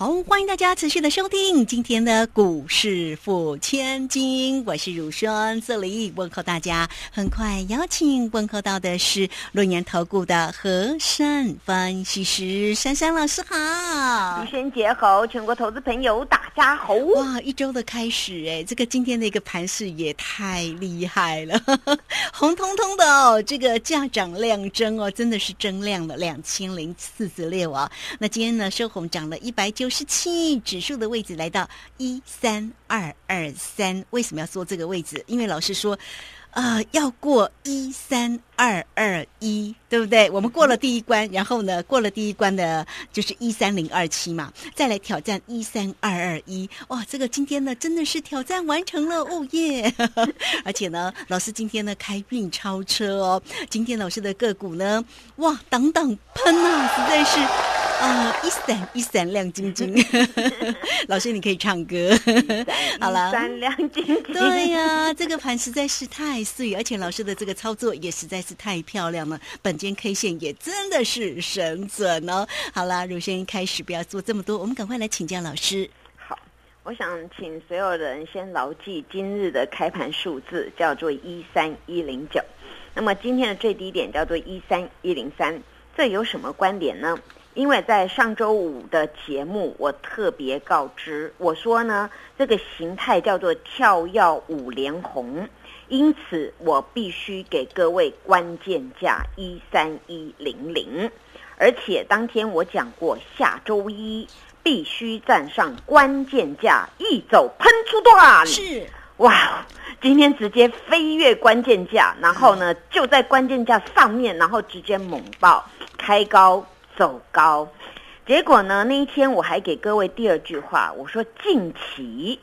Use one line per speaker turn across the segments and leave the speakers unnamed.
好，欢迎大家持续的收听今天的股市付千金，我是乳轩，这里问候大家。很快邀请问候到的是论年投顾的和善分析师珊珊老师，好，
女神节好，全国投资朋友大家好。
哇，一周的开始，哎，这个今天的一个盘势也太厉害了，红彤彤的哦，这个价涨量增哦，真的是增量了两千零四十六啊。那今天呢，收红涨了一百九。十七指数的位置来到一三二二三，为什么要说这个位置？因为老师说，呃，要过一三二二一，对不对？我们过了第一关，然后呢，过了第一关的就是一三零二七嘛，再来挑战一三二二一。哇，这个今天呢，真的是挑战完成了，哦耶！而且呢，老师今天呢开运超车哦，今天老师的个股呢，哇，等等喷啊，实在是。啊，一闪一闪亮晶晶，老师你可以唱歌，
好了，闪亮晶晶，
对呀，这个盘实在是太碎，而且老师的这个操作也实在是太漂亮了，本间 K 线也真的是神准哦。好了，如先开始不要做这么多，我们赶快来请教老师。
好，我想请所有人先牢记今日的开盘数字叫做一三一零九，那么今天的最低点叫做一三一零三，这有什么观点呢？因为在上周五的节目，我特别告知我说呢，这个形态叫做跳跃五连红，因此我必须给各位关键价一三一零零，而且当天我讲过，下周一必须站上关键价，一走喷出段。
是
哇，今天直接飞跃关键价，然后呢就在关键价上面，然后直接猛爆开高。走高，结果呢？那一天我还给各位第二句话，我说近期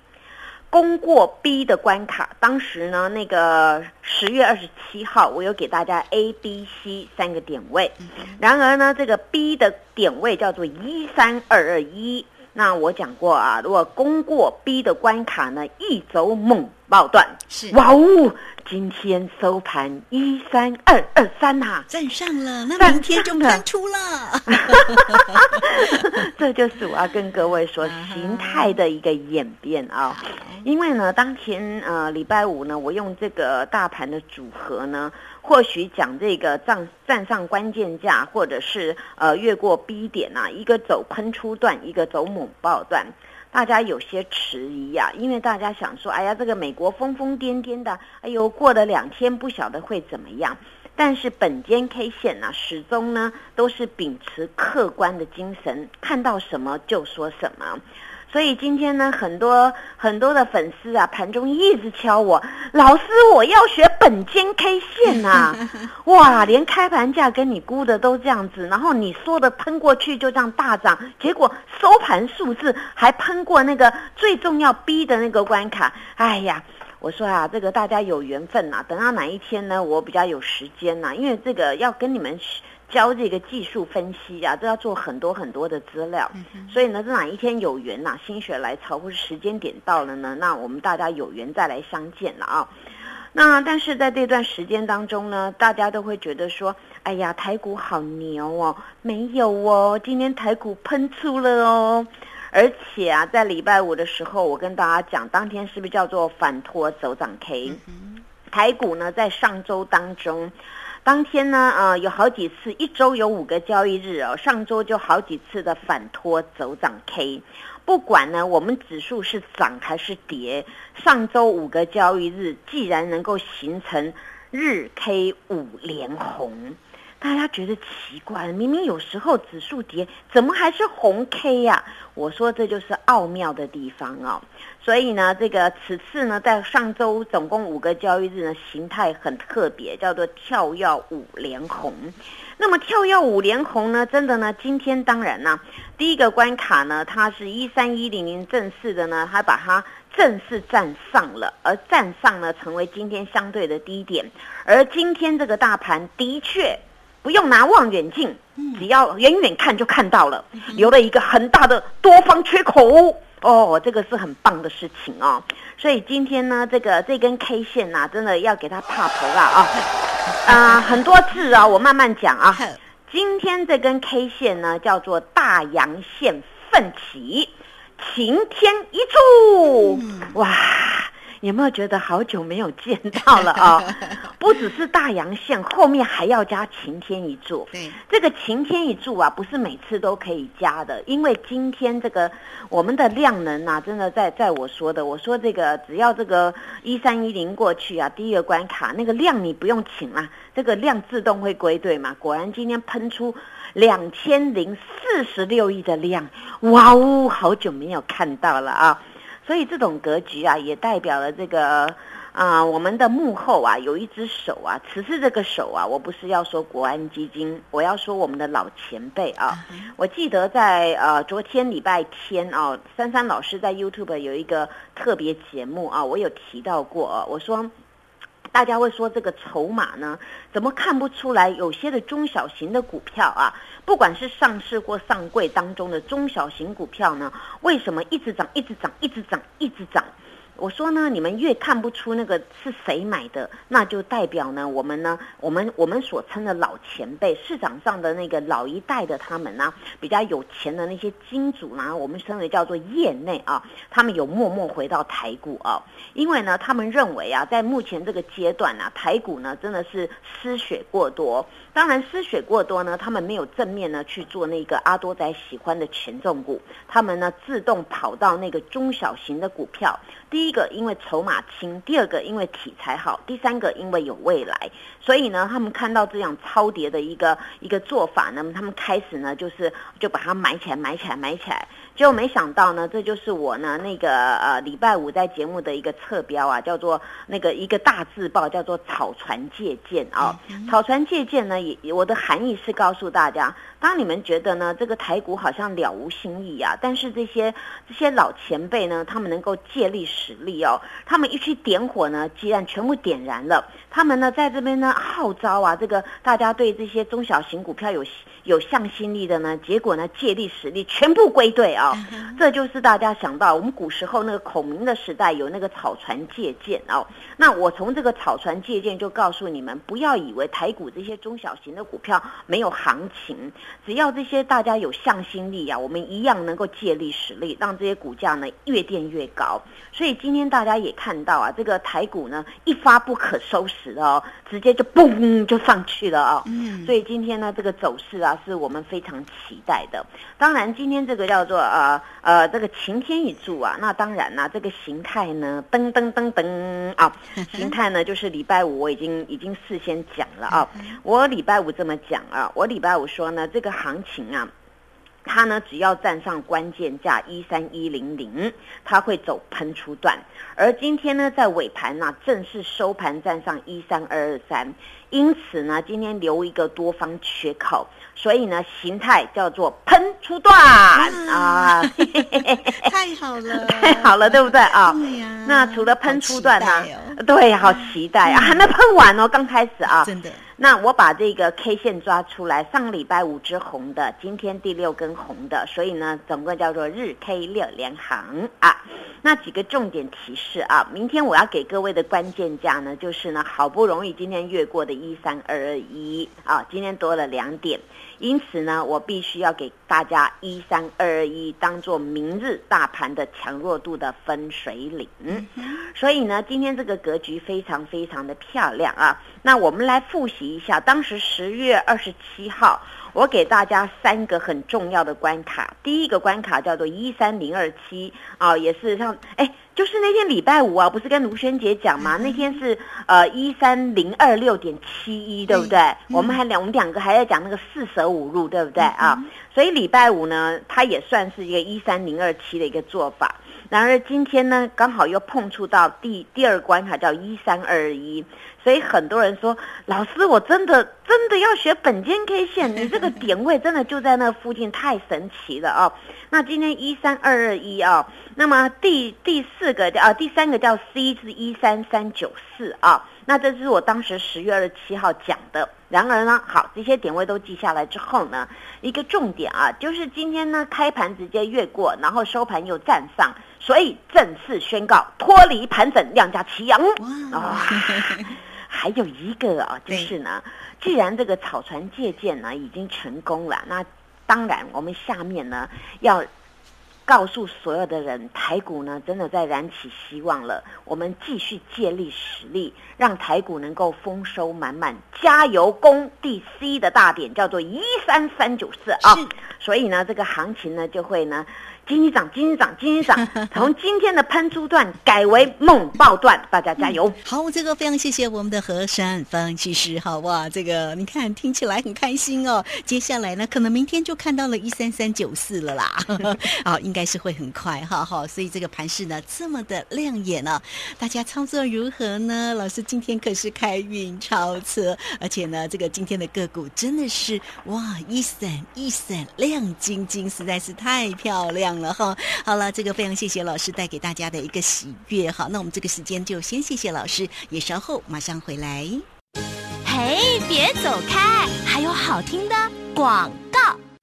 攻过 B 的关卡。当时呢，那个十月二十七号，我有给大家 A、B、C 三个点位。然而呢，这个 B 的点位叫做一三二二一。那我讲过啊，如果攻过 B 的关卡呢，一走猛爆段。
是
哇哦！今天收盘一三二二三呐，
站上了，那明天就喷出了。
这就是我要跟各位说形态的一个演变啊。因为呢，当天呃礼拜五呢，我用这个大盘的组合呢，或许讲这个站站上关键价，或者是呃越过 B 点啊，一个走喷出段，一个走猛爆段。大家有些迟疑呀，因为大家想说，哎呀，这个美国疯疯癫癫的，哎呦，过了两天不晓得会怎么样。但是本间 K 线呢，始终呢都是秉持客观的精神，看到什么就说什么。所以今天呢，很多很多的粉丝啊，盘中一直敲我，老师，我要学本间 K 线呐！哇，连开盘价跟你估的都这样子，然后你说的喷过去就这样大涨，结果收盘数字还喷过那个最重要 B 的那个关卡，哎呀，我说啊，这个大家有缘分呐，等到哪一天呢，我比较有时间呐，因为这个要跟你们。教这个技术分析啊，都要做很多很多的资料，所以呢，这哪一天有缘呐，心血来潮或是时间点到了呢，那我们大家有缘再来相见了啊。那但是在这段时间当中呢，大家都会觉得说，哎呀，台股好牛哦，没有哦，今天台股喷出了哦，而且啊，在礼拜五的时候，我跟大家讲，当天是不是叫做反托走涨 K？嗯台股呢，在上周当中。当天呢，呃，有好几次，一周有五个交易日哦。上周就好几次的反拖走涨 K，不管呢我们指数是涨还是跌，上周五个交易日既然能够形成日 K 五连红。大家觉得奇怪，明明有时候指数跌，怎么还是红 K 呀？我说这就是奥妙的地方哦。所以呢，这个此次呢，在上周总共五个交易日呢，形态很特别，叫做跳跃五连红。那么跳跃五连红呢，真的呢，今天当然呢，第一个关卡呢，它是一三一零零正式的呢，它把它正式站上了，而站上呢，成为今天相对的低点。而今天这个大盘的确。不用拿望远镜，只要远远看就看到了，留了一个很大的多方缺口。哦，这个是很棒的事情哦。所以今天呢，这个这根 K 线呐，真的要给它踏头了啊！啊，很多字啊，我慢慢讲啊。今天这根 K 线呢，叫做大阳线奋起，晴天一柱，哇！有没有觉得好久没有见到了啊？不只是大阳线，后面还要加晴天一柱。
对，
这个晴天一柱啊，不是每次都可以加的，因为今天这个我们的量能啊，真的在在我说的，我说这个只要这个一三一零过去啊，第一个关卡那个量你不用请了，这个量自动会归队嘛。果然今天喷出两千零四十六亿的量，哇哦，好久没有看到了啊！所以这种格局啊，也代表了这个啊，我们的幕后啊，有一只手啊。此次这个手啊，我不是要说国安基金，我要说我们的老前辈啊。我记得在呃昨天礼拜天啊，珊珊老师在 YouTube 有一个特别节目啊，我有提到过啊，我说。大家会说这个筹码呢，怎么看不出来？有些的中小型的股票啊，不管是上市或上柜当中的中小型股票呢，为什么一直涨、一直涨、一直涨、一直涨？我说呢，你们越看不出那个是谁买的，那就代表呢，我们呢，我们我们所称的老前辈，市场上的那个老一代的他们呢，比较有钱的那些金主呢，我们称为叫做业内啊，他们有默默回到台股啊，因为呢，他们认为啊，在目前这个阶段呢，台股呢真的是失血过多。当然失血过多呢，他们没有正面呢去做那个阿多仔喜欢的权重股，他们呢自动跑到那个中小型的股票。第一一个因为筹码轻，第二个因为题材好，第三个因为有未来。所以呢，他们看到这样超跌的一个一个做法呢，他们开始呢就是就把它买起来，买起来，买起来。结果没想到呢，这就是我呢那个呃礼拜五在节目的一个侧标啊，叫做那个一个大字报，叫做草船借箭啊。草船借箭呢，也我的含义是告诉大家，当你们觉得呢这个台股好像了无新意啊，但是这些这些老前辈呢，他们能够借力使力哦，他们一去点火呢，既然全部点燃了。他们呢在这边呢号召啊，这个大家对这些中小型股票有。有向心力的呢，结果呢借力使力，全部归队啊！这就是大家想到我们古时候那个孔明的时代有那个草船借箭哦。那我从这个草船借箭就告诉你们，不要以为台股这些中小型的股票没有行情，只要这些大家有向心力啊，我们一样能够借力使力，让这些股价呢越垫越高。所以今天大家也看到啊，这个台股呢一发不可收拾哦，直接就嘣就上去了哦。嗯，所以今天呢这个走势啊。是我们非常期待的。当然，今天这个叫做呃呃这个晴天一柱啊，那当然啦，这个形态呢，噔噔噔噔啊，形态呢就是礼拜五我已经已经事先讲了啊。我礼拜五这么讲啊，我礼拜五说呢，这个行情啊。它呢，只要站上关键价一三一零零，它会走喷出段。而今天呢，在尾盘呢，正式收盘站上一三二二三，因此呢，今天留一个多方缺口，所以呢，形态叫做喷出段
啊，太好了，
太 好了，对不对啊？
对呀。
那除了喷出段呢？对，好期待啊，还没喷完哦，刚开始啊，
真的。
那我把这个 K 线抓出来，上个礼拜五只红的，今天第六根红的，所以呢，总共叫做日 K 六连行啊。那几个重点提示啊，明天我要给各位的关键价呢，就是呢，好不容易今天越过的一三二二一啊，今天多了两点。因此呢，我必须要给大家一三二二一当做明日大盘的强弱度的分水岭。所以呢，今天这个格局非常非常的漂亮啊。那我们来复习一下，当时十月二十七号，我给大家三个很重要的关卡。第一个关卡叫做一三零二七啊，也是像哎。就是那天礼拜五啊，不是跟卢萱姐讲吗？那天是呃一三零二六点七一，对不对？我们还两我们两个还在讲那个四舍五入，对不对啊？所以礼拜五呢，它也算是一个一三零二七的一个做法。然而今天呢，刚好又碰触到第第二关卡，叫一三二一。所以很多人说，老师，我真的真的要学本间 K 线，你这个点位真的就在那附近，太神奇了啊！那今天一三二二一啊。那么第第四个叫啊，第三个叫 C 是一三三九四啊。那这是我当时十月二十七号讲的。然而呢，好，这些点位都记下来之后呢，一个重点啊，就是今天呢开盘直接越过，然后收盘又站上，所以正式宣告脱离盘整，量价齐扬。哇！还有一个啊，就是呢，既然这个草船借箭呢已经成功了，那当然我们下面呢要。告诉所有的人，台股呢真的在燃起希望了。我们继续借力使力，让台股能够丰收满满，加油攻第 C 的大点，叫做一三三九四啊。所以呢，这个行情呢就会呢。金一涨，金一涨，金一涨，从今天的喷出段改为猛爆段，大家加油！
好，这个非常谢谢我们的何山分析师，好哇，这个你看听起来很开心哦。接下来呢，可能明天就看到了一三三九四了啦，好，应该是会很快，哈哈。所以这个盘势呢这么的亮眼呢，大家操作如何呢？老师今天可是开运超车，而且呢，这个今天的个股真的是哇，一闪一闪亮晶晶，实在是太漂亮。然后，好了，这个非常谢谢老师带给大家的一个喜悦。好，那我们这个时间就先谢谢老师，也稍后马上回来。嘿，别走开，还有好听的广。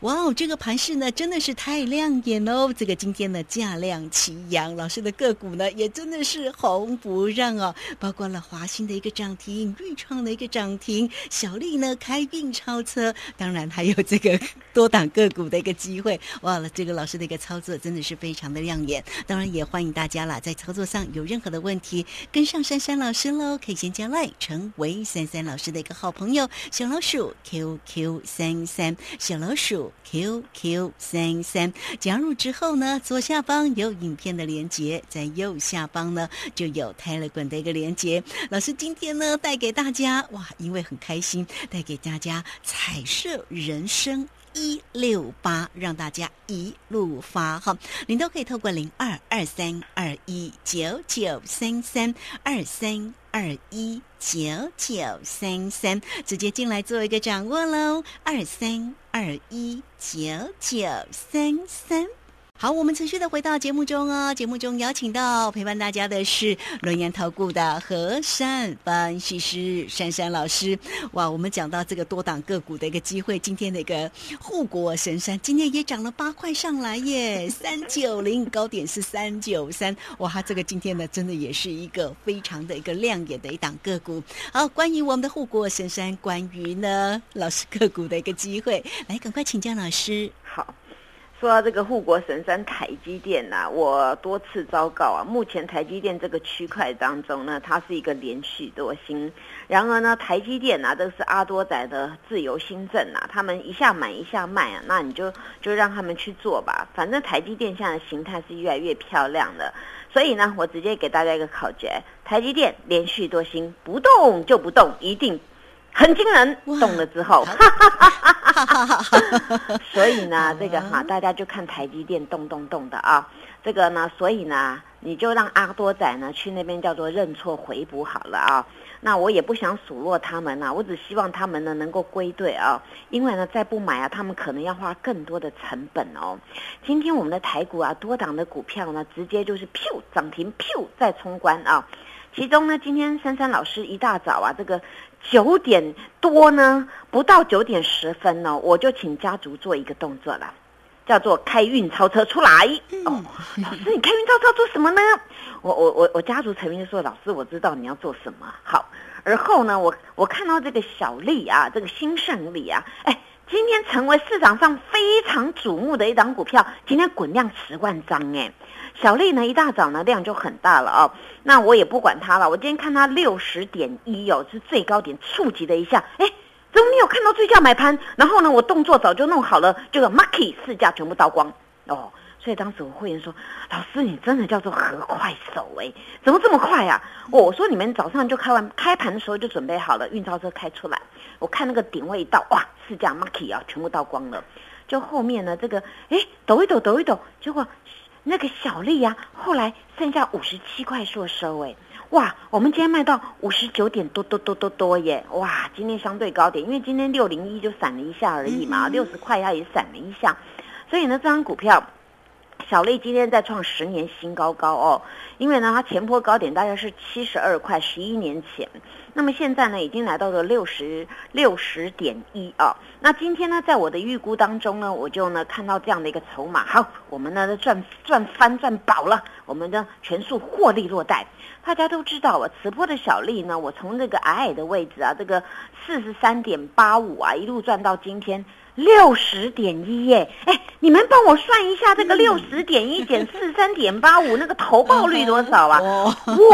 哇哦，这个盘势呢真的是太亮眼喽！这个今天的价量齐扬，老师的个股呢也真的是红不让哦，包括了华兴的一个涨停，豫创的一个涨停，小丽呢开运超车，当然还有这个多档个股的一个机会。哇了，这个老师的一个操作真的是非常的亮眼，当然也欢迎大家啦，在操作上有任何的问题，跟上珊珊老师喽，可以先加赖成为珊珊老师的一个好朋友，小老鼠 QQ 三三，小老鼠。QQ 三三加入之后呢，左下方有影片的连接，在右下方呢就有泰勒滚的一个连接。老师今天呢带给大家哇，因为很开心，带给大家彩色人生一六八，让大家一路发哈。您都可以透过零二二三二一九九三三二三。二一九九三三，直接进来做一个掌握喽。二三二一九九三三。好，我们持续的回到节目中哦。节目中邀请到陪伴大家的是轮研投顾的何善分析师珊珊老师。哇，我们讲到这个多档个股的一个机会，今天的一个护国神山今天也涨了八块上来耶，三九零高点是三九三。哇，这个今天呢，真的也是一个非常的一个亮眼的一档个股。好，关于我们的护国神山，关于呢老师个股的一个机会，来赶快请教老师。
好。说到这个护国神山台积电呐，我多次昭告啊，目前台积电这个区块当中呢，它是一个连续多星。然而呢，台积电呐，这是阿多仔的自由新政呐，他们一下买一下卖啊，那你就就让他们去做吧。反正台积电现在的形态是越来越漂亮的，所以呢，我直接给大家一个考诀：台积电连续多星，不动就不动，一定。很惊人，动了之后，所以呢，这个哈，大家就看台积电动动动的啊，这个呢，所以呢，你就让阿多仔呢去那边叫做认错回补好了啊。那我也不想数落他们呐，我只希望他们呢能够归队啊，因为呢再不买啊，他们可能要花更多的成本哦。今天我们的台股啊，多档的股票呢，直接就是噗涨停，噗再冲关啊。其中呢，今天珊珊老师一大早啊，这个。九点多呢，不到九点十分呢，我就请家族做一个动作了，叫做开运超车出来。哦，老师，你开运超车做什么呢？我我我我家族成员就说，老师，我知道你要做什么。好，而后呢，我我看到这个小丽啊，这个新胜利啊，哎，今天成为市场上非常瞩目的一档股票，今天滚量十万张，哎。小丽呢，一大早呢量就很大了哦，那我也不管它了。我今天看它六十点一哦，是最高点触及了一下，哎，怎么没有看到最价买盘？然后呢，我动作早就弄好了，这个 market 市价全部倒光哦。所以当时我会员说：“老师，你真的叫做何快手哎，怎么这么快啊？”我说：“你们早上就开完开盘的时候就准备好了，运钞车开出来，我看那个点位一到，哇，市价 market 啊全部倒光了。就后面呢，这个哎抖一抖抖一抖，结果。”那个小丽呀，后来剩下五十七块做收哎，哇，我们今天卖到五十九点多多多多多耶，哇，今天相对高点，因为今天六零一就闪了一下而已嘛，六十块它也闪了一下，所以呢，这张股票小丽今天在创十年新高高哦，因为呢，它前波高点大概是七十二块，十一年前，那么现在呢，已经来到了六十六十点一啊。那今天呢，在我的预估当中呢，我就呢看到这样的一个筹码，好，我们呢赚赚翻赚饱了，我们的全数获利落袋。大家都知道啊，此波的小丽呢，我从这个矮矮的位置啊，这个四十三点八五啊，一路赚到今天。六十点一耶，哎，你们帮我算一下，这个六十点一减四三点八五，那个投报率多少啊？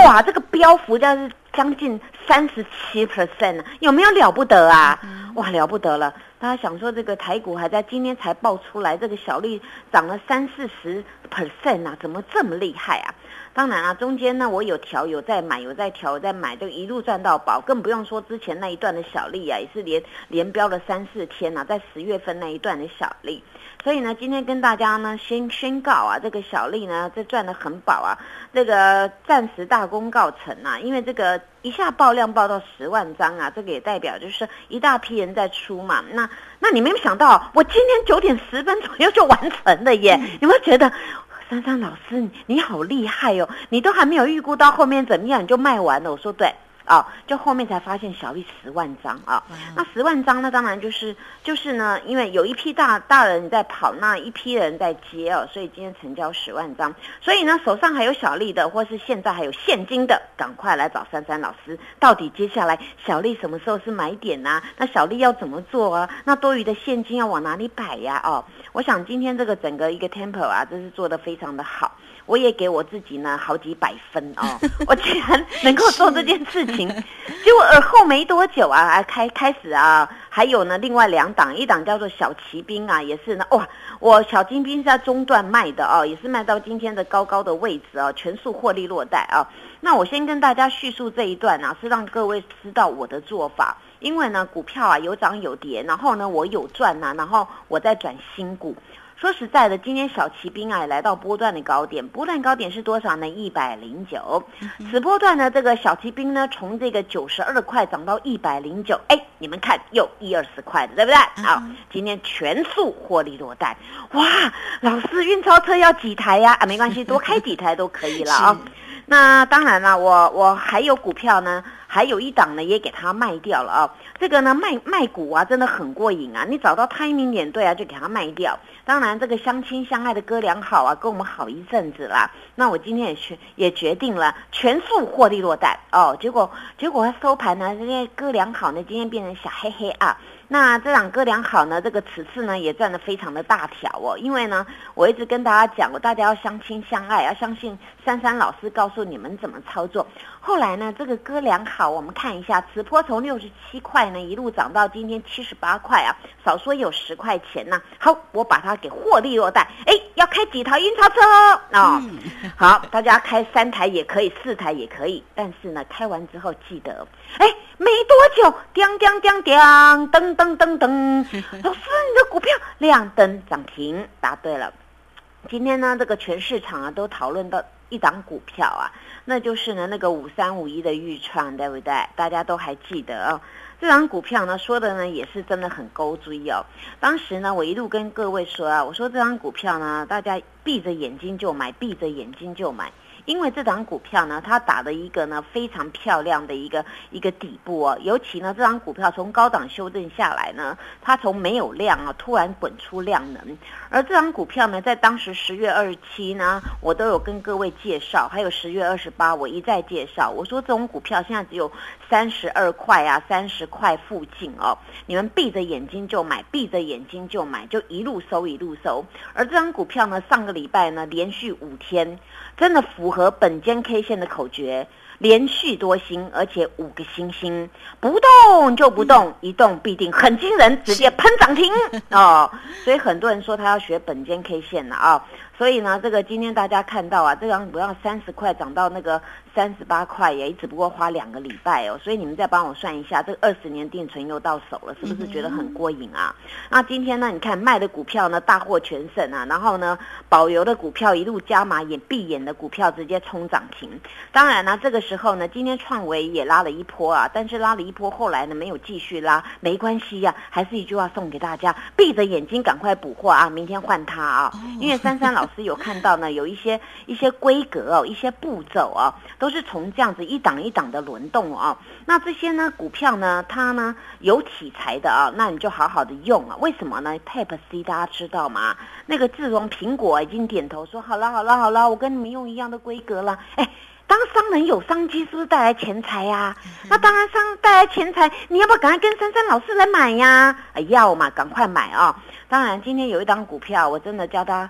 哇，这个标幅将是将近三十七 percent 有没有了不得啊？哇，了不得了！大家想说这个台股还在今天才爆出来，这个小利涨了三四十 percent 啊，怎么这么厉害啊？当然啊，中间呢我有调，有在买，有在调，有在买，就一路赚到宝，更不用说之前那一段的小利啊，也是连连标了三四天呐，在十月份那一段的小利。所以呢，今天跟大家呢先宣告啊，这个小利呢这赚的很饱啊，这个暂时大功告成啊，因为这个一下爆量爆到十万张啊，这个也代表就是一大批人在出嘛。那那你没有想到，我今天九点十分左右就完成了耶，有没有觉得？珊珊老师，你好厉害哦！你都还没有预估到后面怎么样，你就卖完了。我说对。哦，就后面才发现小利十万张啊，那十万张呢，当然就是就是呢，因为有一批大大人在跑，那一批人在接哦，所以今天成交十万张。所以呢，手上还有小利的，或是现在还有现金的，赶快来找珊珊老师。到底接下来小利什么时候是买点呢？那小利要怎么做啊？那多余的现金要往哪里摆呀？哦，我想今天这个整个一个 temple 啊，真是做的非常的好。我也给我自己呢好几百分哦，我居然能够做这件事情，结果而后没多久啊，开开始啊，还有呢另外两档，一档叫做小骑兵啊，也是呢哇，我小骑兵是在中段卖的哦，也是卖到今天的高高的位置哦，全数获利落袋啊。那我先跟大家叙述这一段啊，是让各位知道我的做法，因为呢股票啊有涨有跌，然后呢我有赚呐，然后我再转新股。说实在的，今天小骑兵啊来到波段的高点，波段高点是多少呢？一百零九。此波段呢，这个小骑兵呢，从这个九十二块涨到一百零九，哎，你们看又一二十块的，对不对？好，今天全数获利落袋。哇，老师运钞车要几台呀？啊，没关系，多开几台都可以了啊。那当然了，我我还有股票呢，还有一档呢，也给它卖掉了啊。这个呢，卖卖股啊，真的很过瘾啊！你找到 timing 点对啊，就给它卖掉。当然，这个相亲相爱的哥俩好啊，跟我们好一阵子啦。那我今天也决也决定了全数获利落袋哦。结果结果他收盘呢，这些哥俩好呢，今天变成小黑黑啊。那这两哥俩好呢，这个此次呢也赚得非常的大条哦。因为呢，我一直跟大家讲，我大家要相亲相爱，要相信珊珊老师告诉你们怎么操作。后来呢，这个哥俩好，我们看一下，此波从六十七块呢一路涨到今天七十八块啊，少说有十块钱呢。好，我把它给获利落袋。哎，要开几台运钞车哦？好，大家开三台也可以，四台也可以，但是呢，开完之后记得，哎，没多久，叮叮叮叮，噔噔噔噔，老师，你的股票亮灯涨停，答对了。今天呢，这个全市场啊都讨论到一档股票啊。那就是呢，那个五三五一的预创，对不对？大家都还记得哦。这张股票呢，说的呢也是真的很勾追哦。当时呢，我一路跟各位说啊，我说这张股票呢，大家闭着眼睛就买，闭着眼睛就买。因为这档股票呢，它打的一个呢非常漂亮的一个一个底部哦，尤其呢这档股票从高档修正下来呢，它从没有量啊突然滚出量能，而这档股票呢在当时十月二十七呢，我都有跟各位介绍，还有十月二十八我一再介绍，我说这种股票现在只有三十二块啊三十块附近哦，你们闭着眼睛就买，闭着眼睛就买，就一路收一路收，而这张股票呢上个礼拜呢连续五天。真的符合本间 K 线的口诀，连续多星，而且五个星星，不动就不动，一动必定很惊人，直接 喷涨停哦。所以很多人说他要学本间 K 线了啊。所以呢，这个今天大家看到啊，这张股票三十块涨到那个三十八块，也只不过花两个礼拜哦。所以你们再帮我算一下，这个二十年定存又到手了，是不是觉得很过瘾啊？那今天呢，你看卖的股票呢大获全胜啊，然后呢保油的股票一路加码，也闭眼的股票直接冲涨停。当然呢，这个时候呢，今天创维也拉了一波啊，但是拉了一波后来呢没有继续拉，没关系呀，还是一句话送给大家：闭着眼睛赶快补货啊，明天换它啊，因为珊珊老。师有看到呢，有一些一些规格哦，一些步骤哦，都是从这样子一档一档的轮动哦。那这些呢股票呢，它呢有题材的啊，那你就好好的用啊。为什么呢？Type C 大家知道吗？那个自从苹果已经点头说好了好了好了，我跟你们用一样的规格了，哎。当商人有商机，是不是带来钱财呀？那当然，商带来钱财，你要不要赶快跟珊珊老师来买呀？要嘛，赶快买啊！当然，今天有一档股票，我真的叫它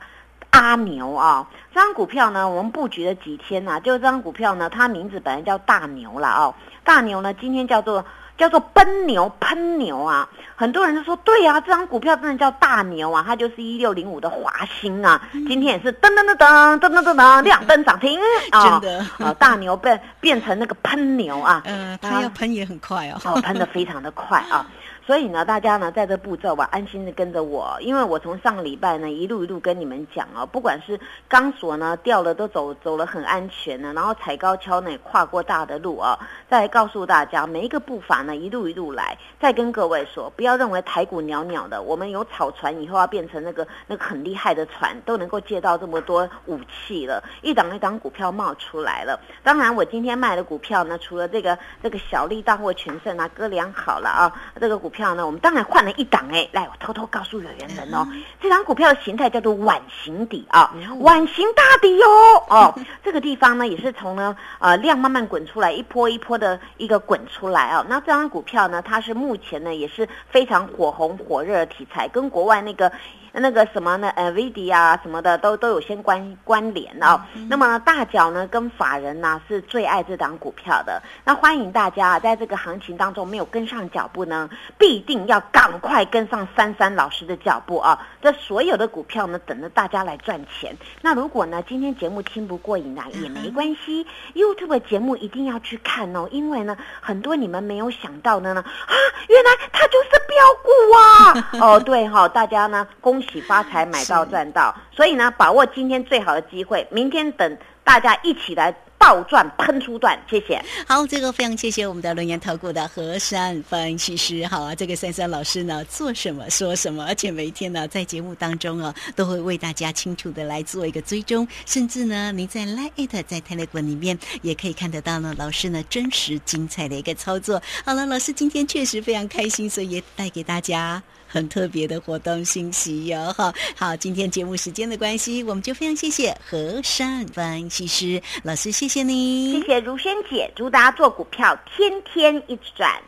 阿牛啊。这张股票呢，我们布局了几天呐？就这张股票呢，它名字本来叫大牛了哦。大牛呢，今天叫做。叫做奔牛喷牛啊！很多人都说对啊，这张股票真的叫大牛啊，它就是一六零五的华兴啊，今天也是噔噔噔噔噔噔噔噔 亮灯涨停
啊！真的
啊，大牛变变成那个喷牛啊！
嗯，它要喷也很快哦，
喷的非常的快啊！所以呢，大家呢在这步骤吧，安心的跟着我，因为我从上个礼拜呢一路一路跟你们讲哦，不管是钢索呢掉了都走走了很安全呢，然后踩高跷呢跨过大的路啊，再告诉大家每一个步伐呢一路一路来，再跟各位说，不要认为台股袅袅的，我们有草船以后要变成那个那个很厉害的船，都能够借到这么多武器了，一档一档股票冒出来了。当然，我今天卖的股票呢，除了这个这个小利大获全胜啊，哥俩好了啊，这个股票。票呢？我们当然换了一档哎，来，我偷偷告诉有缘人哦，这张股票的形态叫做碗形底啊，碗形大底哟哦，这个地方呢也是从呢呃量慢慢滚出来，一波一波的一个滚出来啊。那这张股票呢，它是目前呢也是非常火红火热的题材，跟国外那个。那个什么呢？呃，VD 啊什么的都都有些关关联哦。那么大脚呢跟法人呢是最爱这档股票的。那欢迎大家在这个行情当中没有跟上脚步呢，必定要赶快跟上珊珊老师的脚步啊！这所有的股票呢等着大家来赚钱。那如果呢今天节目听不过瘾啊也没关系，YouTube 节目一定要去看哦，因为呢很多你们没有想到的呢啊，原来它就是标股啊！哦对哈，大家呢恭。恭喜发财，买到赚到，所以呢，把握今天最好的机会，明天等大家一起来倒赚喷出段，谢谢。
好，这个非常谢谢我们的轮研投顾的何山分析师。好啊，这个珊珊老师呢，做什么说什么，而且每一天呢，在节目当中啊，都会为大家清楚的来做一个追踪，甚至呢，您在 Lite 在 Telegram 里面也可以看得到呢，老师呢真实精彩的一个操作。好了，老师今天确实非常开心，所以也带给大家。很特别的活动信息哟，哈，好，今天节目时间的关系，我们就非常谢谢和善分析师老师，谢谢你，
谢谢如萱姐，祝大家做股票天天一直赚。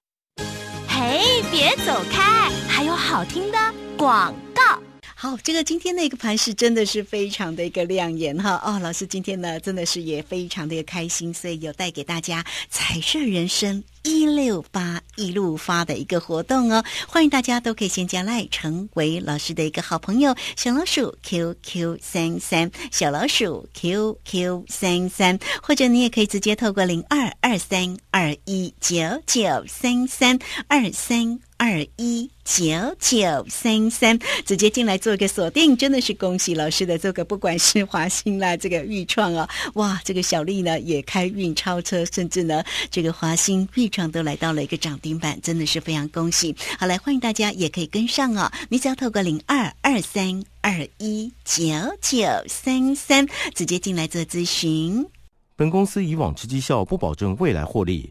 嘿，别走开，还有好听的广告。
好，这个今天的一个盘是真的是非常的一个亮眼哈哦，老师今天呢真的是也非常的开心，所以有带给大家彩色人生一六八一路发的一个活动哦，欢迎大家都可以先加来成为老师的一个好朋友，小老鼠 QQ 三三，小老鼠 QQ 三三，或者你也可以直接透过零二二三二一九九三三二三。二一九九三三，直接进来做个锁定，真的是恭喜老师的这个，不管是华兴啦，这个豫创啊，哇，这个小丽呢也开运超车，甚至呢这个华兴、豫创都来到了一个涨停板，真的是非常恭喜。好，来欢迎大家也可以跟上哦，你只要透过零二二三二一九九三三直接进来做咨询。
本公司以往之绩效不保证未来获利。